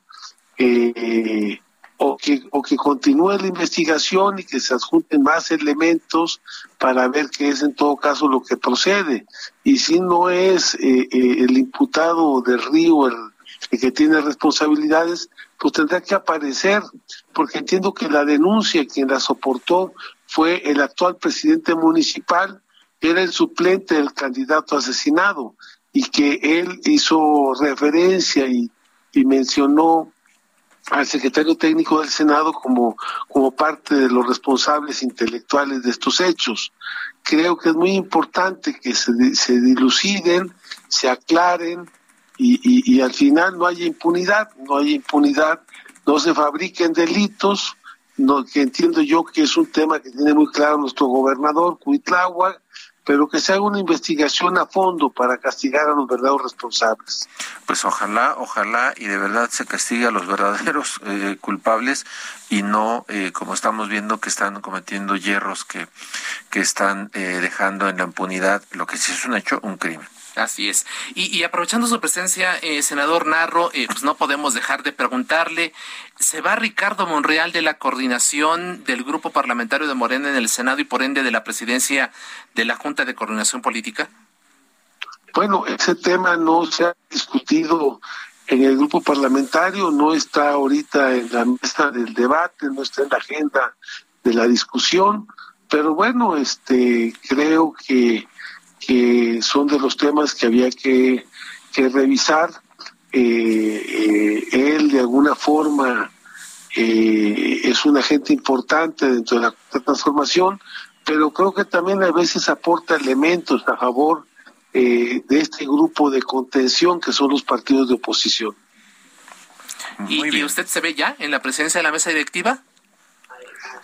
Eh, o que, o que continúe la investigación y que se adjunten más elementos para ver qué es en todo caso lo que procede. Y si no es eh, el imputado del río el, que tiene responsabilidades, pues tendrá que aparecer, porque entiendo que la denuncia quien la soportó fue el actual presidente municipal, que era el suplente del candidato asesinado, y que él hizo referencia y, y mencionó al secretario técnico del Senado como, como parte de los responsables intelectuales de estos hechos. Creo que es muy importante que se, se diluciden, se aclaren y, y, al final no haya impunidad, no haya impunidad, no se fabriquen delitos, no, que entiendo yo que es un tema que tiene muy claro nuestro gobernador, Cuitláhuac, pero que se haga una investigación a fondo para castigar a los verdaderos responsables. Pues ojalá, ojalá y de verdad se castigue a los verdaderos eh, culpables y no eh, como estamos viendo que están cometiendo hierros que, que están eh, dejando en la impunidad lo que sí es un hecho, un crimen. Así es. Y, aprovechando su presencia, eh, senador Narro, eh, pues no podemos dejar de preguntarle, ¿se va Ricardo Monreal de la coordinación del grupo parlamentario de Morena en el Senado y por ende de la presidencia de la Junta de Coordinación Política? Bueno, ese tema no se ha discutido en el grupo parlamentario, no está ahorita en la mesa del debate, no está en la agenda de la discusión, pero bueno, este creo que, que son de los temas que había que, que revisar. Eh, eh, él de alguna forma eh, es un agente importante dentro de la transformación, pero creo que también a veces aporta elementos a favor eh, de este grupo de contención que son los partidos de oposición. ¿Y, usted se ve ya en la presidencia de la mesa directiva?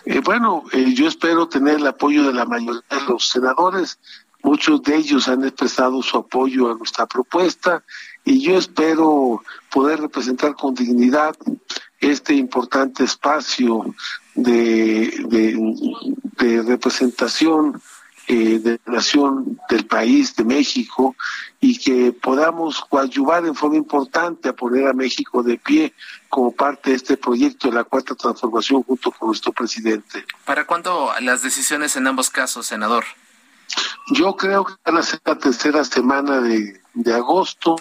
Eh, bueno, eh, yo espero tener el apoyo de la mayoría de los senadores. Muchos de ellos han expresado su apoyo a nuestra propuesta y yo espero poder representar con dignidad este importante espacio de, representación eh, de la nación, del país, de México, y que podamos coadyuvar en forma importante a poner a México de pie como parte de este proyecto de la cuarta transformación junto con nuestro presidente. ¿Para cuándo las decisiones en ambos casos, senador? Yo creo que van a ser la tercera semana de, de agosto,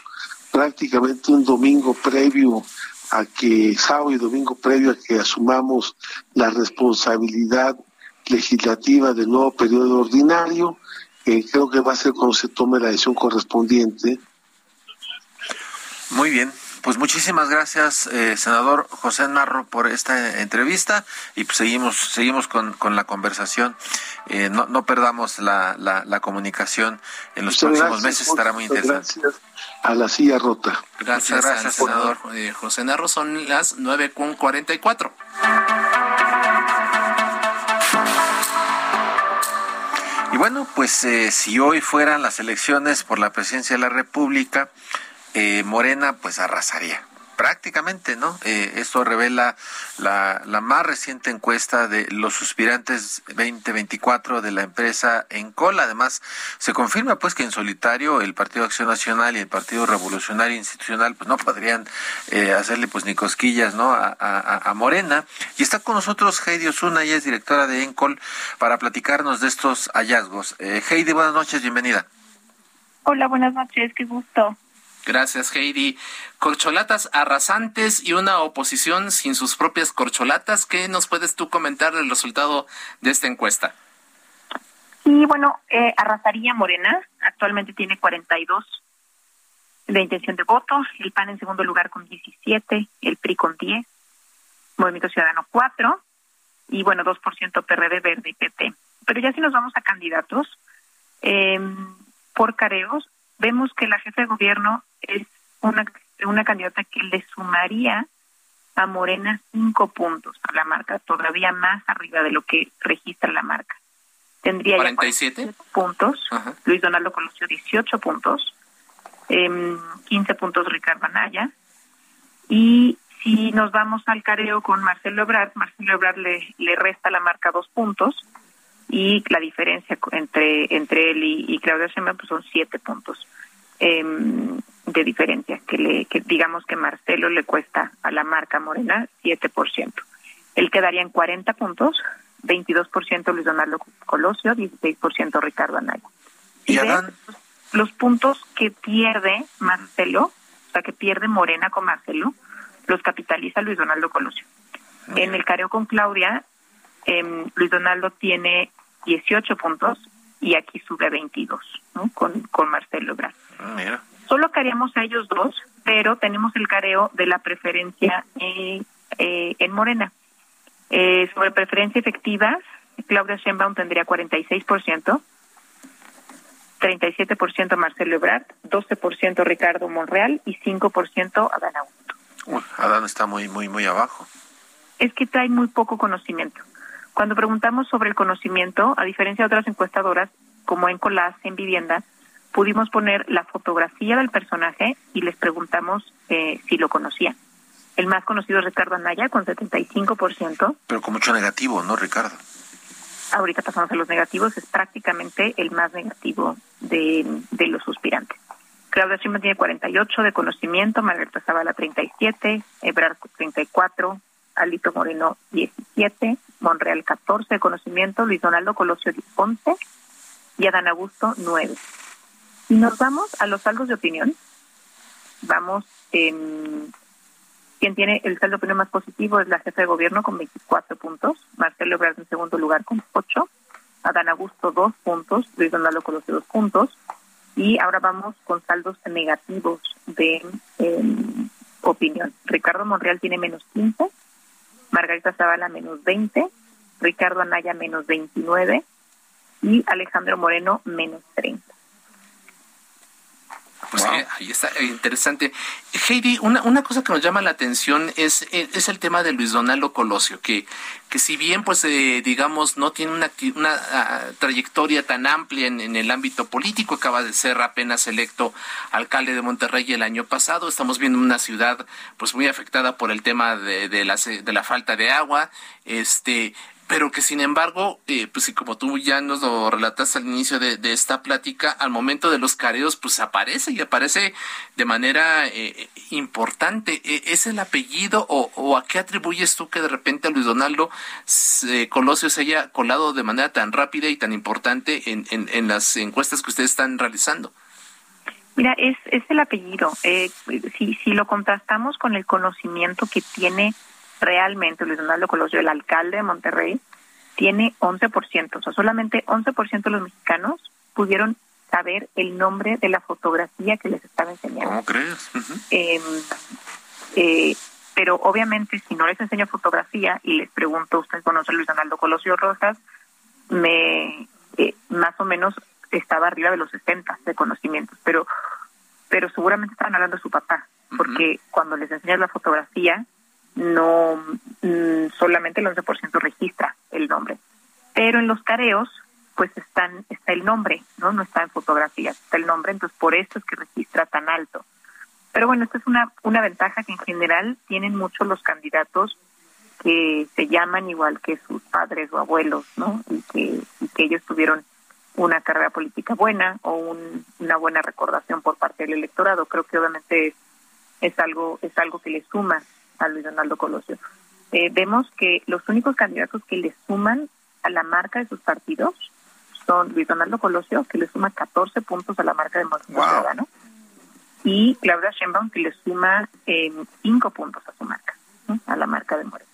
prácticamente un domingo previo a que, sábado y domingo previo a que asumamos la responsabilidad legislativa del nuevo periodo ordinario. Creo que va a ser cuando se tome la decisión correspondiente. Muy bien. Pues muchísimas gracias, eh, senador José Narro, por esta entrevista y pues seguimos seguimos con, con la conversación. Eh, no, no perdamos la, la, comunicación en los próximos meses, estará muy interesante. Gracias a la silla rota. Gracias, gracias senador José Narro. Son las nueve con cuarenta y cuatro. Y bueno, pues eh, si hoy fueran las elecciones por la presidencia de la República, eh, Morena pues arrasaría prácticamente, ¿no? Eh, esto revela la, la, más reciente encuesta de los suspirantes 2024 de la empresa Encol. Además, se confirma pues que en solitario el Partido Acción Nacional y el Partido Revolucionario Institucional pues no podrían eh, hacerle pues ni cosquillas, ¿no? A, a, Morena. Y está con nosotros Heidi Osuna, ella es directora de Encol, para platicarnos de estos hallazgos. Eh, Heidi, buenas noches, bienvenida. Hola, buenas noches, qué gusto. Gracias, Heidi. Corcholatas arrasantes y una oposición sin sus propias corcholatas. ¿Qué nos puedes tú comentar del resultado de esta encuesta? Sí, bueno, eh, arrasaría Morena. Actualmente tiene 42 de intención de voto. El PAN en segundo lugar con 17. El PRI con 10. Movimiento Ciudadano 4. Y bueno, 2% PRD, Verde y PP. Pero ya si nos vamos a candidatos, eh, por careos, vemos que la jefa de gobierno es una, una candidata que le sumaría a Morena cinco puntos a la marca, todavía más arriba de lo que registra la marca. Tendría 47 ya puntos, Luis Donaldo Colosio 18 puntos, eh, 15 puntos Ricardo Anaya, y si nos vamos al careo con Marcelo Ebrard, Marcelo Ebrard le, le resta la marca dos puntos, y la diferencia entre entre él y, Claudia Sheinbaum pues son siete puntos em, de diferencia que le que digamos que Marcelo le cuesta a la marca Morena 7%. Él quedaría en 40 puntos, 22% Luis Donaldo Colosio, 16% Ricardo Anaya. ¿Y, los puntos que pierde Marcelo, o sea, que pierde Morena con Marcelo, los capitaliza Luis Donaldo Colosio. En el careo con Claudia, eh, Luis Donaldo tiene 18 puntos y aquí sube 22, ¿no? Con, con Marcelo Ebrard. Ah, Solo caríamos a ellos dos, pero tenemos el careo de la preferencia eh, eh, en Morena. Eh, sobre preferencia efectiva, Claudia Sheinbaum tendría 46%, 37% Marcelo Ebrard, 12% Ricardo Monreal y 5% Adán Augusto. Uy, Adán está muy, muy, muy abajo. Es que trae muy poco conocimiento. Cuando preguntamos sobre el conocimiento, a diferencia de otras encuestadoras, como en Colás, en Vivienda, pudimos poner la fotografía del personaje y les preguntamos eh, si lo conocían. El más conocido es Ricardo Anaya, con 75%. Pero con mucho negativo, ¿no, Ricardo? Ahorita pasamos a los negativos, es prácticamente el más negativo de, de los suspirantes. Claudia Sheinbaum tiene 48 de conocimiento, Margarita Zavala 37, Ebrard 34, Alito Moreno 17, Monreal 14 de conocimiento, Luis Donaldo Colosio 11 y Adán Augusto 9. Si nos vamos a los saldos de opinión, vamos en quien tiene el saldo opinión más positivo es la jefa de gobierno con 24 puntos, Marcelo Ebrard en segundo lugar con 8, Adán Augusto 2 puntos, Luis Donaldo Colosio 2 puntos, y ahora vamos con saldos negativos de opinión. Ricardo Monreal tiene menos 15, Margarita Zavala menos 20, Ricardo Anaya menos 29 y Alejandro Moreno menos 30. Pues eh, ahí está, eh, interesante. Heidi, una, una cosa que nos llama la atención es, eh, es el tema de Luis Donaldo Colosio, que, que si bien, pues, digamos, no tiene una, una ah, trayectoria tan amplia en, el ámbito político, acaba de ser apenas electo alcalde de Monterrey el año pasado, estamos viendo una ciudad, pues, muy afectada por el tema de, de, la, de la falta de agua, este, pero que sin embargo, eh, pues y como tú ya nos lo relataste al inicio de, esta plática, al momento de los careos, pues aparece y aparece de manera eh, importante. ¿E, ¿Es el apellido o, a qué atribuyes tú que de repente a Luis Donaldo Colosio se haya colado de manera tan rápida y tan importante en, en, las encuestas que ustedes están realizando? Mira, es, es el apellido. Eh, si, si lo contrastamos con el conocimiento que tiene realmente Luis Donaldo Colosio, el alcalde de Monterrey, tiene 11%, o sea, solamente 11% de los mexicanos pudieron saber el nombre de la fotografía que les estaba enseñando. ¿Cómo crees? Em, eh, pero obviamente si no les enseño fotografía y les pregunto, ¿usted conoce a Luis Donaldo Colosio Rojas? Me, eh, más o menos estaba arriba de los 60 de conocimientos, pero, pero seguramente estaban hablando de su papá, porque cuando les enseñas la fotografía, no mm, solamente el 11% registra el nombre. Pero en los careos, pues están está el nombre, ¿no? No está en fotografías, está el nombre, entonces por eso es que registra tan alto. Pero bueno, esta es una, una ventaja que en general tienen muchos los candidatos que se llaman igual que sus padres o abuelos, ¿no? Y que, que ellos tuvieron una carrera política buena o un, una buena recordación por parte del electorado. Creo que obviamente es, es algo es algo que le suma a Luis Donaldo Colosio. Eh, vemos que los únicos candidatos que le suman a la marca de sus partidos son Luis Donaldo Colosio, que le suma 14 puntos a la marca de Movimiento Ciudadano, y Claudia Sheinbaum, que le suma eh, 5 puntos a su marca, a la marca de Moreno.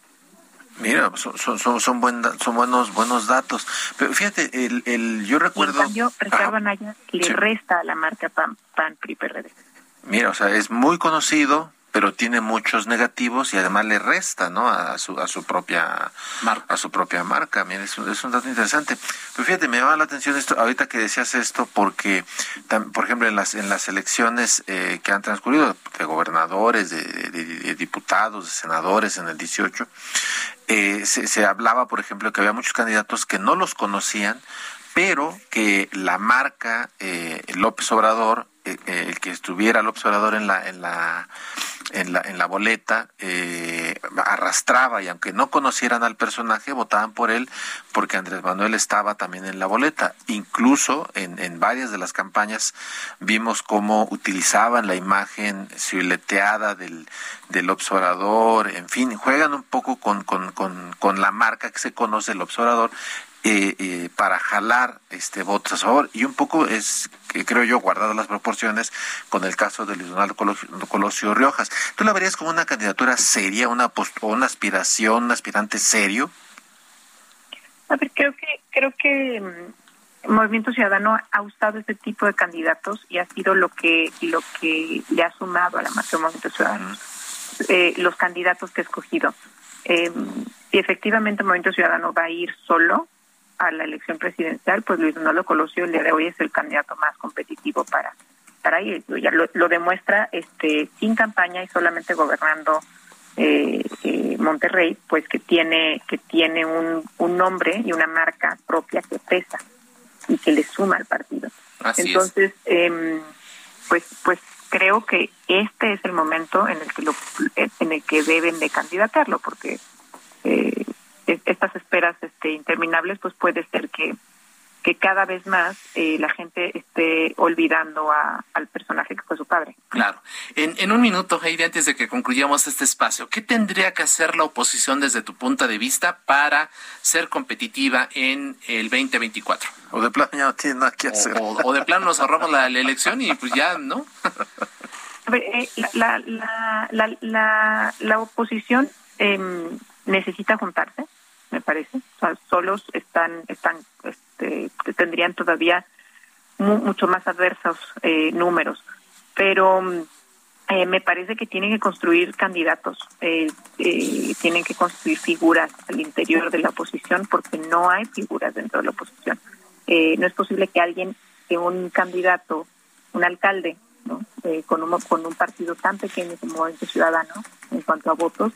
Mira, son, son, son, son buenos buenos datos. Pero fíjate, el, el yo recuerdo... En cambio, Ricardo Anaya le resta a la marca PAN, PAN PRI, PRD. Mira, o sea, es muy conocido, pero tiene muchos negativos y además le resta no a su a su propia marca. a su propia marca. Mira, es, un, es un dato interesante. Pero fíjate me llama la atención esto ahorita que decías esto porque por ejemplo en las en las elecciones eh, que han transcurrido de gobernadores de, de, diputados de senadores en el 18 eh, se, se hablaba por ejemplo que había muchos candidatos que no los conocían pero que la marca eh, López Obrador el que estuviera López Obrador en la en la en la, en la boleta eh, arrastraba y aunque no conocieran al personaje, votaban por él porque Andrés Manuel estaba también en la boleta. Incluso en, en varias de las campañas vimos cómo utilizaban la imagen silueteada del, del observador, en fin, juegan un poco con, con, con, con la marca que se conoce el observador eh, eh, para jalar este votos a favor y un poco es que creo yo guardado las proporciones con el caso de Luis Donaldo Colosio, Riojas. ¿Tú la verías como una candidatura seria, una o una aspiración, un aspirante serio? A ver, creo que creo que mm, Movimiento Ciudadano ha usado este tipo de candidatos y ha sido lo que lo que le ha sumado a la marca Movimiento Ciudadano eh, los candidatos que ha escogido. Eh, si efectivamente Movimiento Ciudadano va a ir solo, a la elección presidencial, pues Luis Donaldo Colosio el día de hoy es el candidato más competitivo para para ir. Ya lo, demuestra este sin campaña y solamente gobernando eh, eh, Monterrey, pues que tiene que tiene un, un nombre y una marca propia que pesa y que le suma al partido. Entonces, eh, pues pues creo que este es el momento en el que lo en el que deben de candidatarlo porque eh, estas esperas este, interminables, pues puede ser que, que cada vez más eh, la gente esté olvidando a, al personaje que fue su padre. Claro. En, en un minuto, Heidi, antes de que concluyamos este espacio, ¿qué tendría que hacer la oposición desde tu punto de vista para ser competitiva en el 2024? O de plano ya no tiene nada que hacer. O, de plano nos ahorramos la, la elección y pues ya, ¿no? eh, la, la, la, la, la oposición eh, necesita juntarse, me parece. O sea, solos están, están, este, tendrían todavía mucho más adversos eh, números, pero eh, me parece que tienen que construir candidatos, eh, eh, tienen que construir figuras al interior de la oposición porque no hay figuras dentro de la oposición. Eh, no es posible que alguien, que un candidato, un alcalde, ¿no? Con, un, con un partido tan pequeño como Movimiento Ciudadano en cuanto a votos,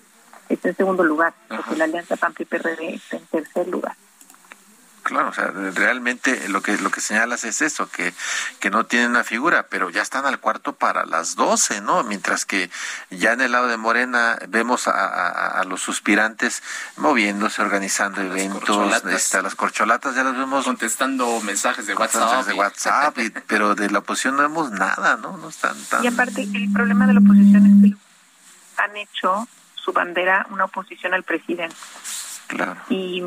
esté en segundo lugar, porque la alianza PAN-PRI-PRD está en tercer lugar. Claro, o sea, realmente lo que lo que señalas es eso, que, que no tienen una figura, pero ya están al cuarto para las doce, ¿no? Mientras que ya en el lado de Morena vemos a, a, a los suspirantes moviéndose, organizando Las eventos, corcholatas. este, a las corcholatas ya las vemos Contestando mensajes de mensajes WhatsApp. de y- WhatsApp, y- pero de la oposición no vemos nada, ¿no? No están tan... Y aparte, el problema de la oposición es que han hecho su bandera una oposición al presidente. Claro. y,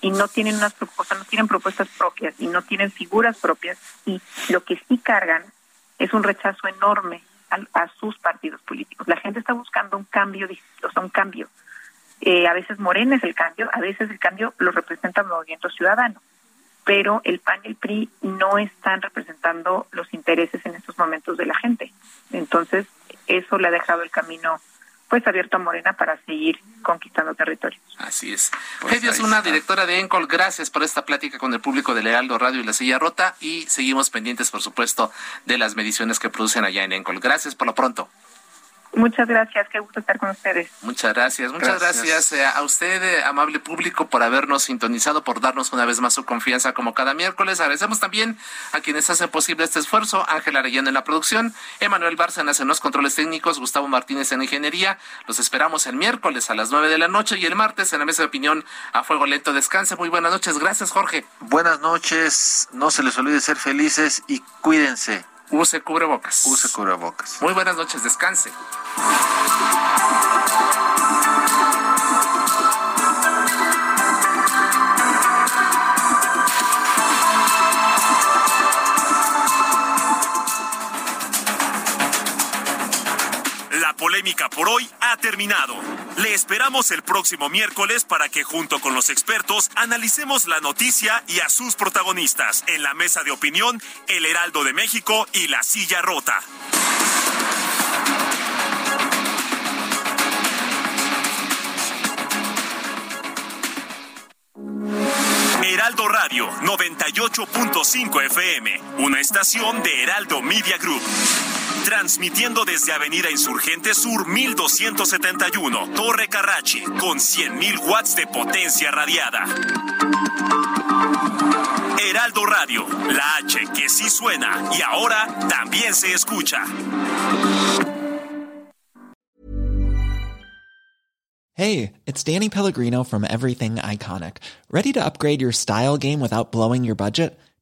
y no tienen unas propuestas, no tienen propuestas propias y no tienen figuras propias y lo que sí cargan es un rechazo enorme a, a sus partidos políticos. La gente está buscando un cambio, o sea, un cambio. Eh, a veces Morena es el cambio, a veces el cambio lo representa el movimiento ciudadano, pero el PAN y el PRI no están representando los intereses en estos momentos de la gente. Entonces, eso le ha dejado el camino pues abierto a Morena para seguir conquistando territorios. Así es. Pues Osuna, está. directora de Encol, gracias por esta plática con el público de Lealdo Radio y La Silla Rota y seguimos pendientes, por supuesto, de las mediciones que producen allá en Encol. Gracias por lo pronto. Muchas gracias, qué gusto estar con ustedes. Muchas gracias, muchas gracias, Gracias. eh, a usted, eh, amable público, por habernos sintonizado, por darnos una vez más su confianza como cada miércoles. Agradecemos también a quienes hacen posible este esfuerzo, Ángel Arellano en la producción, Emanuel Bárcenas en los controles técnicos, Gustavo Martínez en ingeniería. Los esperamos el miércoles a las nueve de la noche y el martes en la mesa de opinión a fuego lento. Descanse, muy buenas noches. Gracias, Jorge. Buenas noches, no se les olvide ser felices y cuídense, Use cubrebocas. use cubrebocas. Muy buenas noches, descanse. La polémica por hoy ha terminado. Le esperamos el próximo miércoles para que junto con los expertos analicemos la noticia y a sus protagonistas en la mesa de opinión El Heraldo de México y La Silla Rota. Heraldo Radio 98.5 FM, una estación de Heraldo Media Group. Transmitiendo desde Avenida Insurgente Sur 1271, Torre Carrachi, con 100.000 watts de potencia radiada. Heraldo Radio, la H que sí suena y ahora también se escucha. Hey, it's Danny Pellegrino from Everything Iconic. Ready to upgrade your style game without blowing your budget?